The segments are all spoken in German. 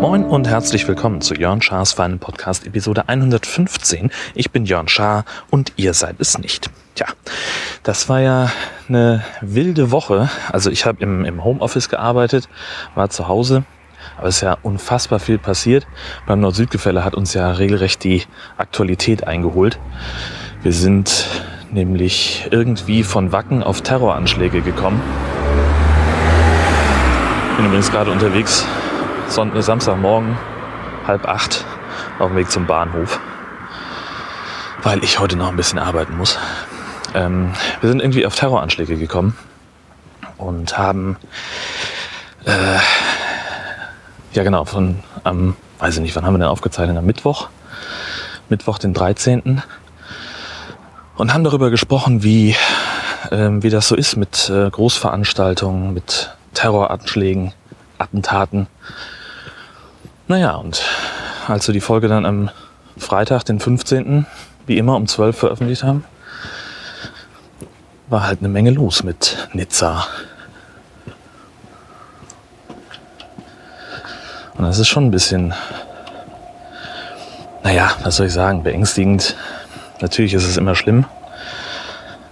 Moin und herzlich willkommen zu Jörn Schars Feinen Podcast Episode 115. Ich bin Jörn Schaar und ihr seid es nicht. Tja, das war ja eine wilde Woche. Also ich habe im, im Homeoffice gearbeitet, war zu Hause, aber es ist ja unfassbar viel passiert. Beim Nord-Süd-Gefälle hat uns ja regelrecht die Aktualität eingeholt. Wir sind nämlich irgendwie von Wacken auf Terroranschläge gekommen. Bin übrigens gerade unterwegs Sonntag, Samstagmorgen, halb acht, auf dem Weg zum Bahnhof, weil ich heute noch ein bisschen arbeiten muss. Ähm, wir sind irgendwie auf Terroranschläge gekommen und haben, äh, ja genau, von am, weiß ich nicht, wann haben wir denn aufgezeichnet? Am Mittwoch, Mittwoch, den 13. Und haben darüber gesprochen, wie, ähm, wie das so ist mit äh, Großveranstaltungen, mit Terroranschlägen, Attentaten. Naja, und als wir die Folge dann am Freitag, den 15., wie immer um 12 veröffentlicht haben, war halt eine Menge los mit Nizza. Und das ist schon ein bisschen, naja, was soll ich sagen, beängstigend. Natürlich ist es immer schlimm,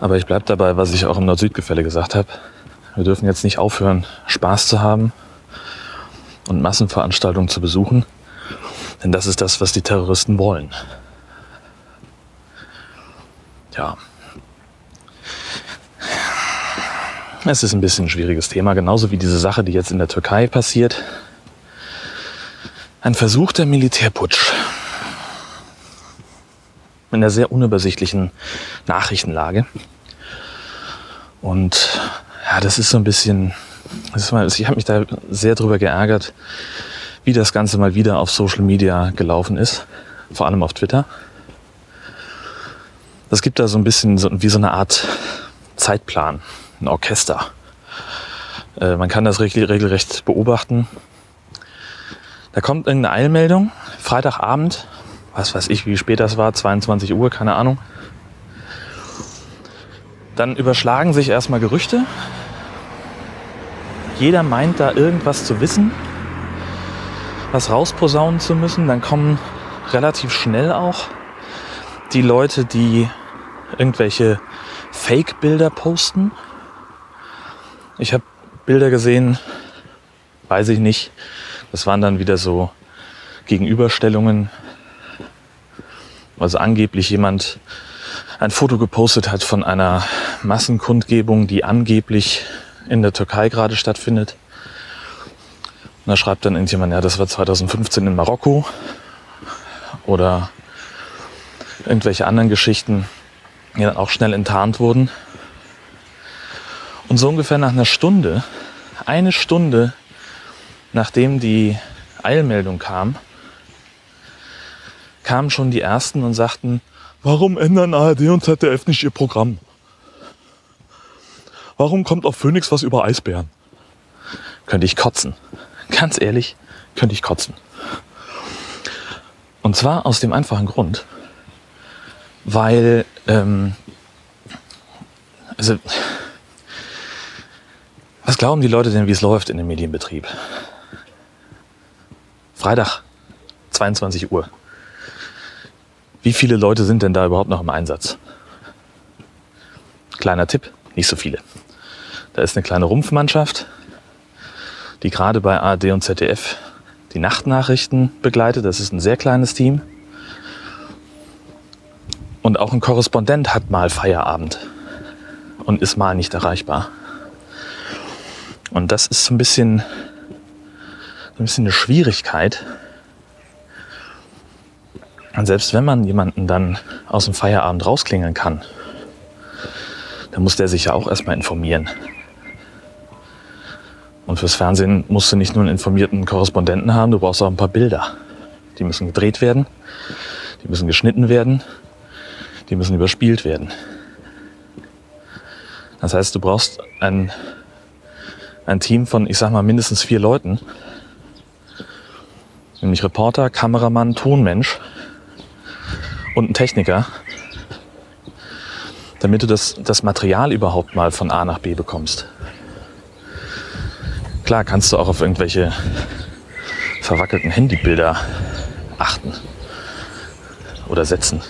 aber ich bleibe dabei, was ich auch im Nord-Süd-Gefälle gesagt habe. Wir dürfen jetzt nicht aufhören, Spaß zu haben und Massenveranstaltungen zu besuchen. Denn das ist das, was die Terroristen wollen. Ja. Es ist ein bisschen ein schwieriges Thema, genauso wie diese Sache, die jetzt in der Türkei passiert. Ein versuchter Militärputsch. In einer sehr unübersichtlichen Nachrichtenlage. Und ja, das ist so ein bisschen ich habe mich da sehr drüber geärgert, wie das Ganze mal wieder auf Social Media gelaufen ist, vor allem auf Twitter. Es gibt da so ein bisschen so, wie so eine Art Zeitplan, ein Orchester. Äh, man kann das regelrecht beobachten. Da kommt irgendeine Eilmeldung, Freitagabend, was weiß ich, wie spät das war, 22 Uhr, keine Ahnung. Dann überschlagen sich erstmal Gerüchte, jeder meint da irgendwas zu wissen, was rausposaunen zu müssen. Dann kommen relativ schnell auch die Leute, die irgendwelche Fake-Bilder posten. Ich habe Bilder gesehen, weiß ich nicht. Das waren dann wieder so Gegenüberstellungen. Also angeblich jemand ein Foto gepostet hat von einer Massenkundgebung, die angeblich in der Türkei gerade stattfindet. Und da schreibt dann irgendjemand, ja, das war 2015 in Marokko oder irgendwelche anderen Geschichten, die dann auch schnell enttarnt wurden. Und so ungefähr nach einer Stunde, eine Stunde nachdem die Eilmeldung kam, kamen schon die ersten und sagten, warum ändern ARD und ZDF nicht ihr Programm? Warum kommt auf Phoenix was über Eisbären? Könnte ich kotzen. Ganz ehrlich, könnte ich kotzen. Und zwar aus dem einfachen Grund, weil, ähm, also, was glauben die Leute denn, wie es läuft in dem Medienbetrieb? Freitag, 22 Uhr. Wie viele Leute sind denn da überhaupt noch im Einsatz? Kleiner Tipp, nicht so viele. Da ist eine kleine Rumpfmannschaft, die gerade bei ARD und ZDF die Nachtnachrichten begleitet. Das ist ein sehr kleines Team. Und auch ein Korrespondent hat mal Feierabend und ist mal nicht erreichbar. Und das ist so ein bisschen, ein bisschen eine Schwierigkeit. Und selbst wenn man jemanden dann aus dem Feierabend rausklingeln kann, dann muss der sich ja auch erstmal informieren. Und fürs Fernsehen musst du nicht nur einen informierten Korrespondenten haben, du brauchst auch ein paar Bilder. Die müssen gedreht werden, die müssen geschnitten werden, die müssen überspielt werden. Das heißt, du brauchst ein, ein Team von, ich sag mal, mindestens vier Leuten. Nämlich Reporter, Kameramann, Tonmensch und ein Techniker, damit du das, das Material überhaupt mal von A nach B bekommst. Klar kannst du auch auf irgendwelche verwackelten Handybilder achten oder setzen,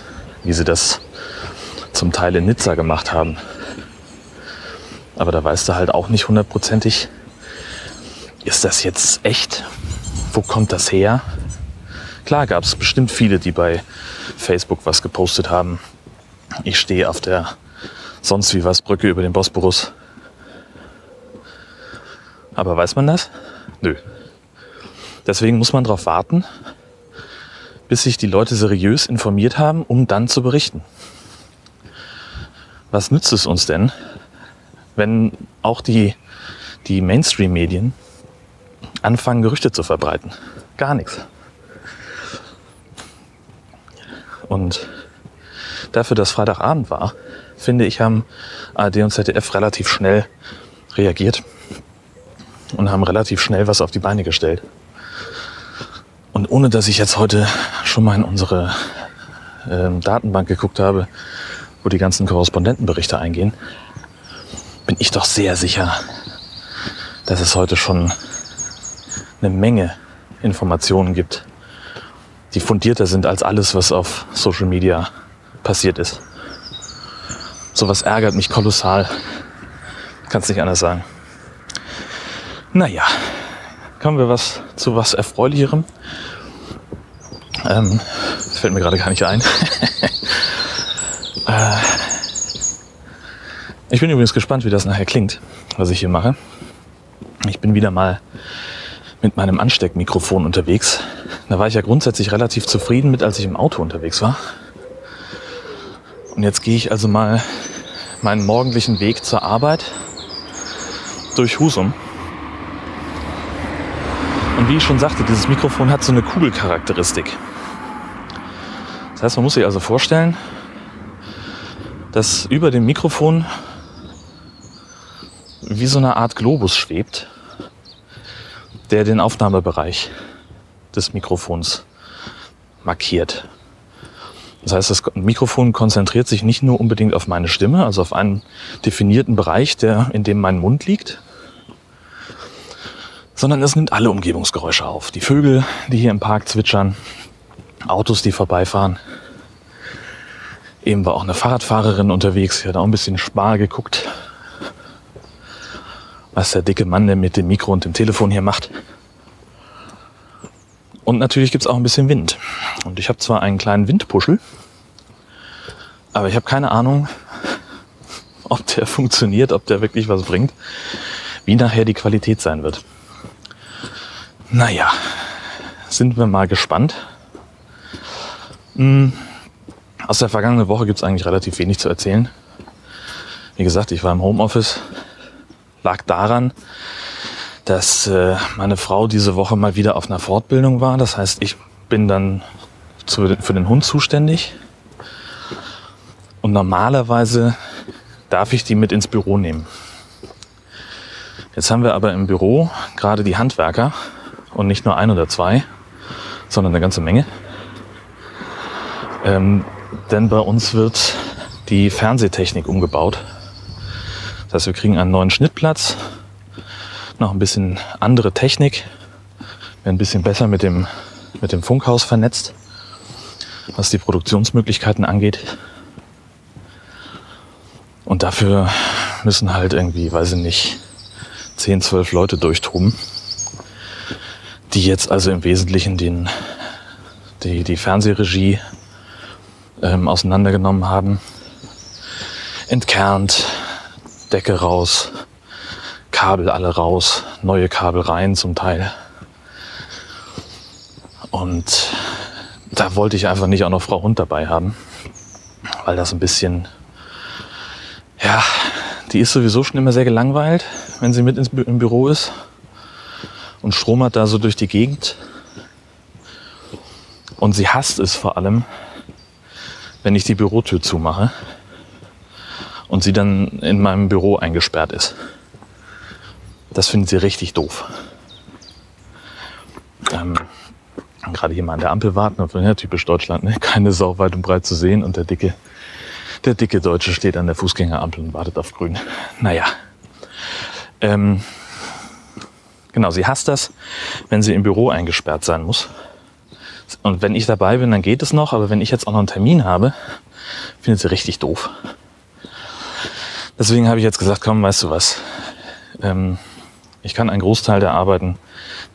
wie sie das zum Teil in Nizza gemacht haben. Aber da weißt du halt auch nicht hundertprozentig, ist das jetzt echt? Wo kommt das her? Klar gab es bestimmt viele, die bei Facebook was gepostet haben. Ich stehe auf der sonst wie was Brücke über den Bosporus. Aber weiß man das? Nö. Deswegen muss man darauf warten, bis sich die Leute seriös informiert haben, um dann zu berichten. Was nützt es uns denn, wenn auch die, die Mainstream-Medien anfangen, Gerüchte zu verbreiten? Gar nichts. Und dafür, dass Freitagabend war, finde ich, haben ARD und ZDF relativ schnell reagiert und haben relativ schnell was auf die Beine gestellt. Und ohne dass ich jetzt heute schon mal in unsere ähm, Datenbank geguckt habe, wo die ganzen Korrespondentenberichte eingehen, bin ich doch sehr sicher, dass es heute schon eine Menge Informationen gibt, die fundierter sind als alles, was auf Social Media passiert ist. Sowas ärgert mich kolossal. Kannst nicht anders sagen. Naja, kommen wir was zu was Erfreulicherem. Ähm, fällt mir gerade gar nicht ein. äh, ich bin übrigens gespannt, wie das nachher klingt, was ich hier mache. Ich bin wieder mal mit meinem Ansteckmikrofon unterwegs. Da war ich ja grundsätzlich relativ zufrieden mit, als ich im Auto unterwegs war. Und jetzt gehe ich also mal meinen morgendlichen Weg zur Arbeit durch Husum. Und wie ich schon sagte, dieses Mikrofon hat so eine Kugelcharakteristik. Das heißt, man muss sich also vorstellen, dass über dem Mikrofon wie so eine Art Globus schwebt, der den Aufnahmebereich des Mikrofons markiert. Das heißt, das Mikrofon konzentriert sich nicht nur unbedingt auf meine Stimme, also auf einen definierten Bereich, der, in dem mein Mund liegt, sondern es nimmt alle Umgebungsgeräusche auf. Die Vögel, die hier im Park zwitschern, Autos, die vorbeifahren. Eben war auch eine Fahrradfahrerin unterwegs, die hat auch ein bisschen spar geguckt, was der dicke Mann, der mit dem Mikro und dem Telefon hier macht. Und natürlich gibt es auch ein bisschen Wind. Und ich habe zwar einen kleinen Windpuschel, aber ich habe keine Ahnung, ob der funktioniert, ob der wirklich was bringt, wie nachher die Qualität sein wird. Naja, sind wir mal gespannt. Hm, aus der vergangenen Woche gibt es eigentlich relativ wenig zu erzählen. Wie gesagt, ich war im Homeoffice. Lag daran, dass äh, meine Frau diese Woche mal wieder auf einer Fortbildung war. Das heißt, ich bin dann für den Hund zuständig. Und normalerweise darf ich die mit ins Büro nehmen. Jetzt haben wir aber im Büro gerade die Handwerker und nicht nur ein oder zwei, sondern eine ganze Menge. Ähm, denn bei uns wird die Fernsehtechnik umgebaut. Das heißt, wir kriegen einen neuen Schnittplatz, noch ein bisschen andere Technik, werden ein bisschen besser mit dem, mit dem Funkhaus vernetzt, was die Produktionsmöglichkeiten angeht. Und dafür müssen halt irgendwie, weiß ich nicht, 10, 12 Leute durchtoben, die jetzt also im Wesentlichen den, die, die Fernsehregie ähm, auseinandergenommen haben, entkernt, Decke raus, Kabel alle raus, neue Kabel rein zum Teil. Und da wollte ich einfach nicht auch noch Frau Hund dabei haben, weil das ein bisschen, ja, die ist sowieso schon immer sehr gelangweilt, wenn sie mit ins, im Büro ist und stromert da so durch die Gegend. Und sie hasst es vor allem, wenn ich die Bürotür zumache und sie dann in meinem Büro eingesperrt ist. Das findet sie richtig doof. Ähm, gerade hier mal an der Ampel warten, ja, typisch Deutschland, ne? keine Sau weit und breit zu sehen und der dicke, Der dicke Deutsche steht an der Fußgängerampel und wartet auf Grün. Naja. Ähm, genau, sie hasst das, wenn sie im Büro eingesperrt sein muss. Und wenn ich dabei bin, dann geht es noch, aber wenn ich jetzt auch noch einen Termin habe, findet sie richtig doof. Deswegen habe ich jetzt gesagt, komm, weißt du was, ähm, ich kann einen Großteil der Arbeiten,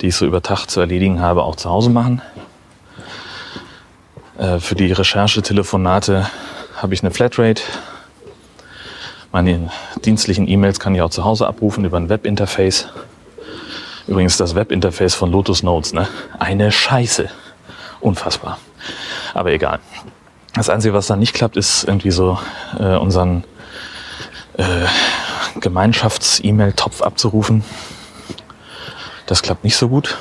die ich so über Tag zu erledigen habe, auch zu Hause machen. Äh, für die Recherche-Telefonate habe ich eine Flatrate. Meine dienstlichen E-Mails kann ich auch zu Hause abrufen über ein Webinterface. Übrigens das Webinterface von Lotus Notes, ne? Eine Scheiße. Unfassbar. Aber egal. Das Einzige, was da nicht klappt, ist irgendwie so äh, unseren äh, Gemeinschafts-E-Mail-Topf abzurufen. Das klappt nicht so gut.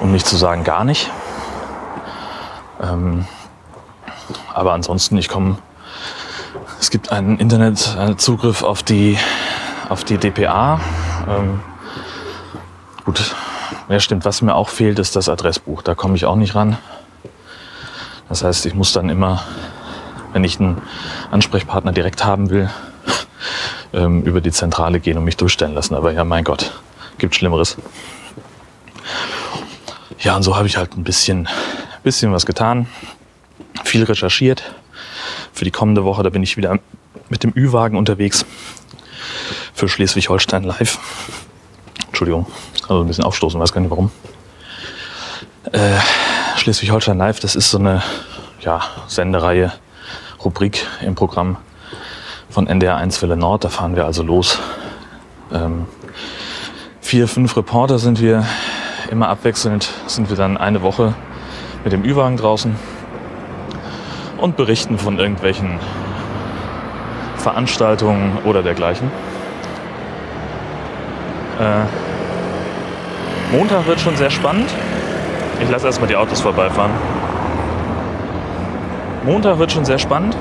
Um nicht zu sagen gar nicht. Ähm, aber ansonsten, ich komme, es gibt einen Internetzugriff auf die, auf die DPA. Ähm, gut, ja stimmt, was mir auch fehlt, ist das Adressbuch. Da komme ich auch nicht ran. Das heißt, ich muss dann immer, wenn ich einen Ansprechpartner direkt haben will, ähm, über die Zentrale gehen und mich durchstellen lassen. Aber ja, mein Gott, gibt Schlimmeres. Ja, und so habe ich halt ein bisschen, bisschen was getan, viel recherchiert. Für die kommende Woche, da bin ich wieder mit dem Ü-Wagen unterwegs für Schleswig-Holstein live. Entschuldigung, also ein bisschen aufstoßen, weiß gar nicht warum. Äh, Schleswig-Holstein live, das ist so eine ja, Sendereihe, Rubrik im Programm von NDR 1 Welle Nord. Da fahren wir also los. Ähm, vier, fünf Reporter sind wir immer abwechselnd, sind wir dann eine Woche mit dem Ü-Wagen draußen und berichten von irgendwelchen Veranstaltungen oder dergleichen. Äh, Montag wird schon sehr spannend. Ich lasse erstmal die Autos vorbeifahren. Montag wird schon sehr spannend.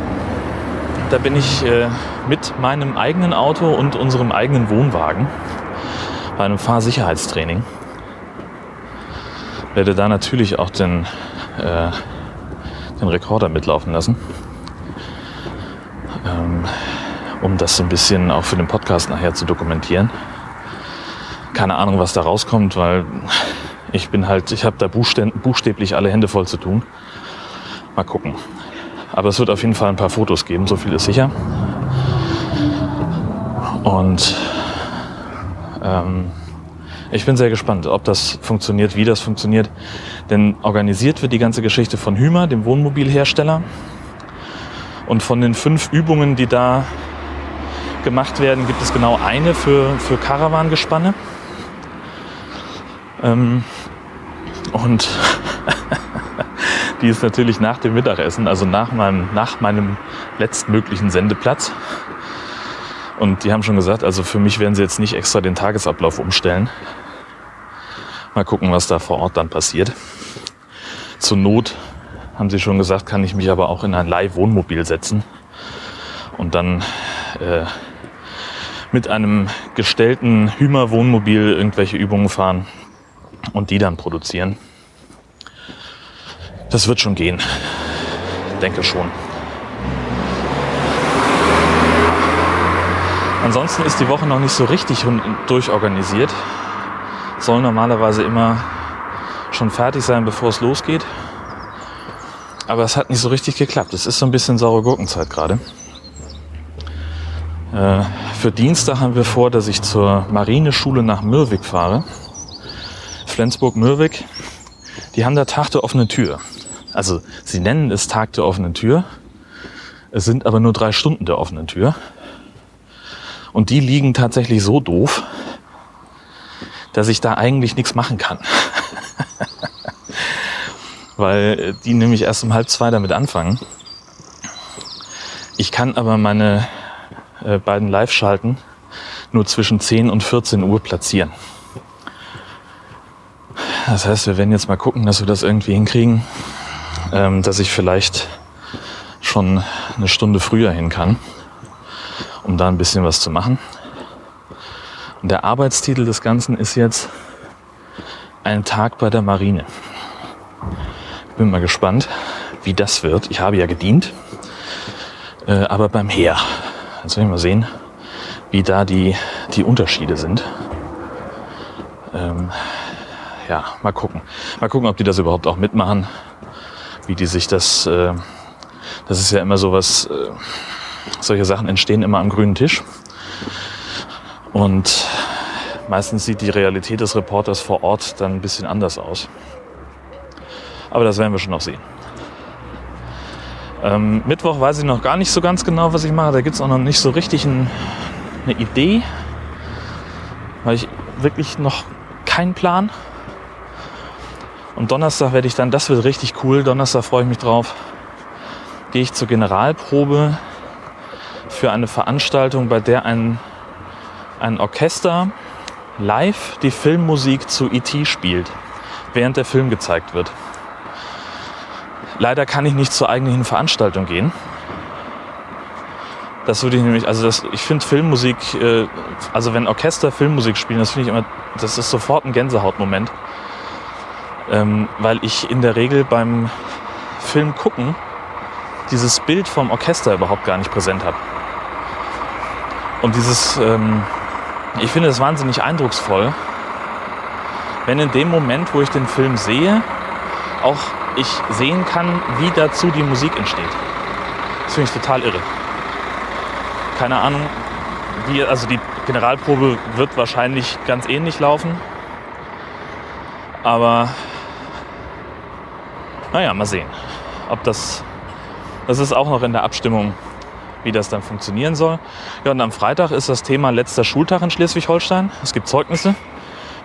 Da bin ich äh, mit meinem eigenen Auto und unserem eigenen Wohnwagen bei einem Fahrsicherheitstraining. Werde da natürlich auch den, äh, den Rekorder mitlaufen lassen, ähm, um das so ein bisschen auch für den Podcast nachher zu dokumentieren. Keine Ahnung, was da rauskommt, weil ich bin halt, ich habe da buchstäblich alle Hände voll zu tun. Mal gucken. Aber es wird auf jeden Fall ein paar Fotos geben, so viel ist sicher. Und ähm, ich bin sehr gespannt, ob das funktioniert, wie das funktioniert. Denn organisiert wird die ganze Geschichte von Hümer, dem Wohnmobilhersteller. Und von den fünf Übungen, die da gemacht werden, gibt es genau eine für, für Caravan-Gespanne. Ähm, und die ist natürlich nach dem Mittagessen, also nach meinem, nach meinem letztmöglichen Sendeplatz. Und die haben schon gesagt, also für mich werden sie jetzt nicht extra den Tagesablauf umstellen. Mal gucken, was da vor Ort dann passiert. Zur Not, haben sie schon gesagt, kann ich mich aber auch in ein Leihwohnmobil setzen und dann äh, mit einem gestellten Hümer-Wohnmobil irgendwelche Übungen fahren und die dann produzieren. Das wird schon gehen. Denke schon. Ansonsten ist die Woche noch nicht so richtig durchorganisiert. Soll normalerweise immer schon fertig sein, bevor es losgeht. Aber es hat nicht so richtig geklappt. Es ist so ein bisschen saure Gurkenzeit gerade. Äh, für Dienstag haben wir vor, dass ich zur Marineschule nach Mürwik fahre. Flensburg-Mürwik. Die haben da Tag der offenen Tür. Also sie nennen es Tag der offenen Tür. Es sind aber nur drei Stunden der offenen Tür. Und die liegen tatsächlich so doof, dass ich da eigentlich nichts machen kann. Weil die nämlich erst um halb zwei damit anfangen. Ich kann aber meine äh, beiden Live-Schalten nur zwischen 10 und 14 Uhr platzieren. Das heißt, wir werden jetzt mal gucken, dass wir das irgendwie hinkriegen, ähm, dass ich vielleicht schon eine Stunde früher hin kann, um da ein bisschen was zu machen. Und der Arbeitstitel des Ganzen ist jetzt ein Tag bei der Marine. Ich bin mal gespannt, wie das wird. Ich habe ja gedient Äh, aber beim Heer. Jetzt ich mal sehen, wie da die, die Unterschiede sind. Ähm, ja, mal gucken. Mal gucken, ob die das überhaupt auch mitmachen. Wie die sich das, äh, das ist ja immer sowas, äh, solche Sachen entstehen immer am grünen Tisch. Und meistens sieht die Realität des Reporters vor Ort dann ein bisschen anders aus. Aber das werden wir schon noch sehen. Ähm, Mittwoch weiß ich noch gar nicht so ganz genau, was ich mache. Da gibt es auch noch nicht so richtig ein, eine Idee, weil ich wirklich noch keinen Plan. Und Donnerstag werde ich dann, das wird richtig cool, Donnerstag freue ich mich drauf, gehe ich zur Generalprobe für eine Veranstaltung, bei der ein, ein Orchester live die Filmmusik zu E.T. spielt, während der Film gezeigt wird. Leider kann ich nicht zur eigentlichen Veranstaltung gehen. Das würde ich nämlich, also das, ich finde Filmmusik, äh, also wenn Orchester Filmmusik spielen, das finde ich immer, das ist sofort ein Gänsehautmoment. Ähm, weil ich in der Regel beim Film gucken dieses Bild vom Orchester überhaupt gar nicht präsent habe. Und dieses, ähm, ich finde es wahnsinnig eindrucksvoll, wenn in dem Moment, wo ich den Film sehe, auch ich sehen kann, wie dazu die Musik entsteht. Das finde ich total irre. Keine Ahnung, wie, also die Generalprobe wird wahrscheinlich ganz ähnlich laufen. Aber naja, mal sehen, ob das, das ist auch noch in der Abstimmung, wie das dann funktionieren soll. Ja, und am Freitag ist das Thema letzter Schultag in Schleswig-Holstein. Es gibt Zeugnisse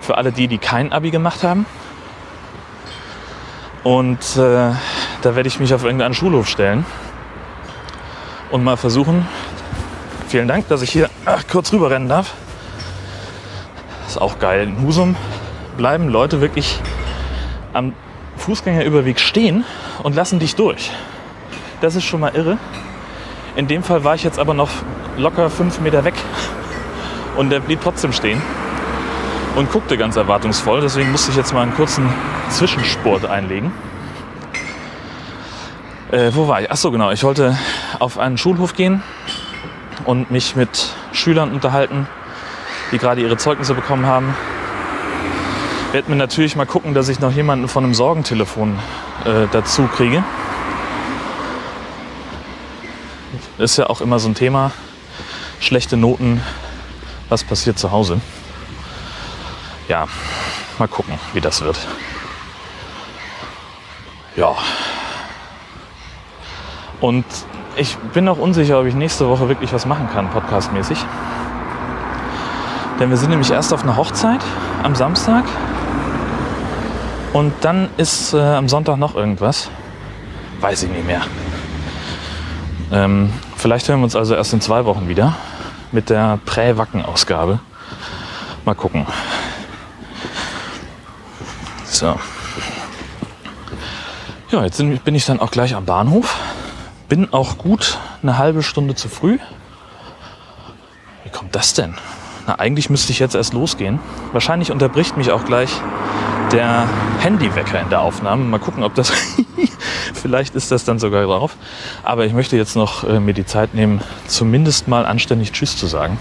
für alle die, die kein Abi gemacht haben. Und äh, da werde ich mich auf irgendeinen Schulhof stellen und mal versuchen. Vielen Dank, dass ich hier ach, kurz rüber rennen darf. Ist auch geil. In Husum bleiben Leute wirklich am Fußgängerüberweg stehen und lassen dich durch. Das ist schon mal irre. In dem Fall war ich jetzt aber noch locker fünf Meter weg und der blieb trotzdem stehen und guckte ganz erwartungsvoll. Deswegen musste ich jetzt mal einen kurzen Zwischensport einlegen. Äh, wo war ich? Achso, genau. Ich wollte auf einen Schulhof gehen und mich mit Schülern unterhalten, die gerade ihre Zeugnisse bekommen haben. Werde mir natürlich mal gucken, dass ich noch jemanden von einem Sorgentelefon äh, dazu kriege. Ist ja auch immer so ein Thema. Schlechte Noten, was passiert zu Hause? ja, mal gucken, wie das wird. Ja. Und ich bin auch unsicher, ob ich nächste Woche wirklich was machen kann, podcastmäßig. Denn wir sind nämlich erst auf einer Hochzeit am Samstag. Und dann ist äh, am Sonntag noch irgendwas. Weiß ich nicht mehr. Ähm, vielleicht hören wir uns also erst in zwei Wochen wieder mit der Prä-Wacken-Ausgabe. Mal gucken. So. Ja, jetzt bin ich dann auch gleich am Bahnhof. Bin auch gut eine halbe Stunde zu früh. Wie kommt das denn? Na, eigentlich müsste ich jetzt erst losgehen. Wahrscheinlich unterbricht mich auch gleich der Handywecker in der Aufnahme. Mal gucken, ob das. Vielleicht ist das dann sogar drauf. Aber ich möchte jetzt noch äh, mir die Zeit nehmen, zumindest mal anständig Tschüss zu sagen.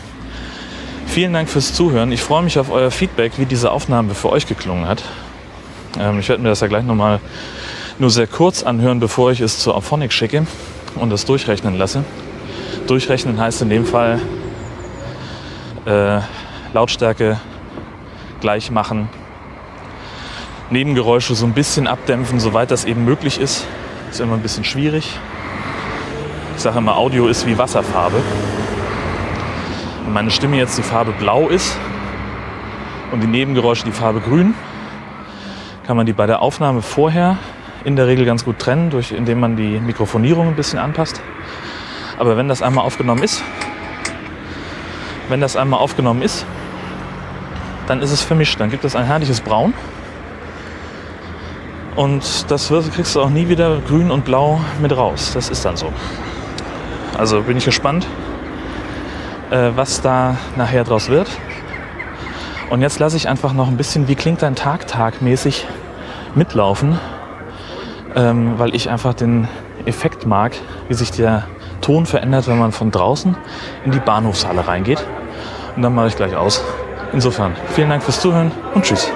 Vielen Dank fürs Zuhören. Ich freue mich auf euer Feedback, wie diese Aufnahme für euch geklungen hat. Ähm, ich werde mir das ja gleich nochmal nur sehr kurz anhören, bevor ich es zur Auphonic schicke und das durchrechnen lasse. Durchrechnen heißt in dem Fall äh, Lautstärke gleich machen, Nebengeräusche so ein bisschen abdämpfen, soweit das eben möglich ist. Ist immer ein bisschen schwierig. Ich sage immer, Audio ist wie Wasserfarbe. Wenn meine Stimme jetzt die Farbe blau ist und die Nebengeräusche die Farbe grün, kann man die bei der Aufnahme vorher in der Regel ganz gut trennen, durch, indem man die Mikrofonierung ein bisschen anpasst. Aber wenn das einmal aufgenommen ist, wenn das einmal aufgenommen ist, dann ist es vermischt. Dann gibt es ein herrliches Braun. Und das kriegst du auch nie wieder grün und blau mit raus. Das ist dann so. Also bin ich gespannt, äh, was da nachher draus wird. Und jetzt lasse ich einfach noch ein bisschen, wie klingt dein Tag tagmäßig mitlaufen, ähm, weil ich einfach den Effekt mag, wie sich der Ton verändert, wenn man von draußen in die Bahnhofshalle reingeht. Und dann mache ich gleich aus. Insofern, vielen Dank fürs Zuhören und tschüss.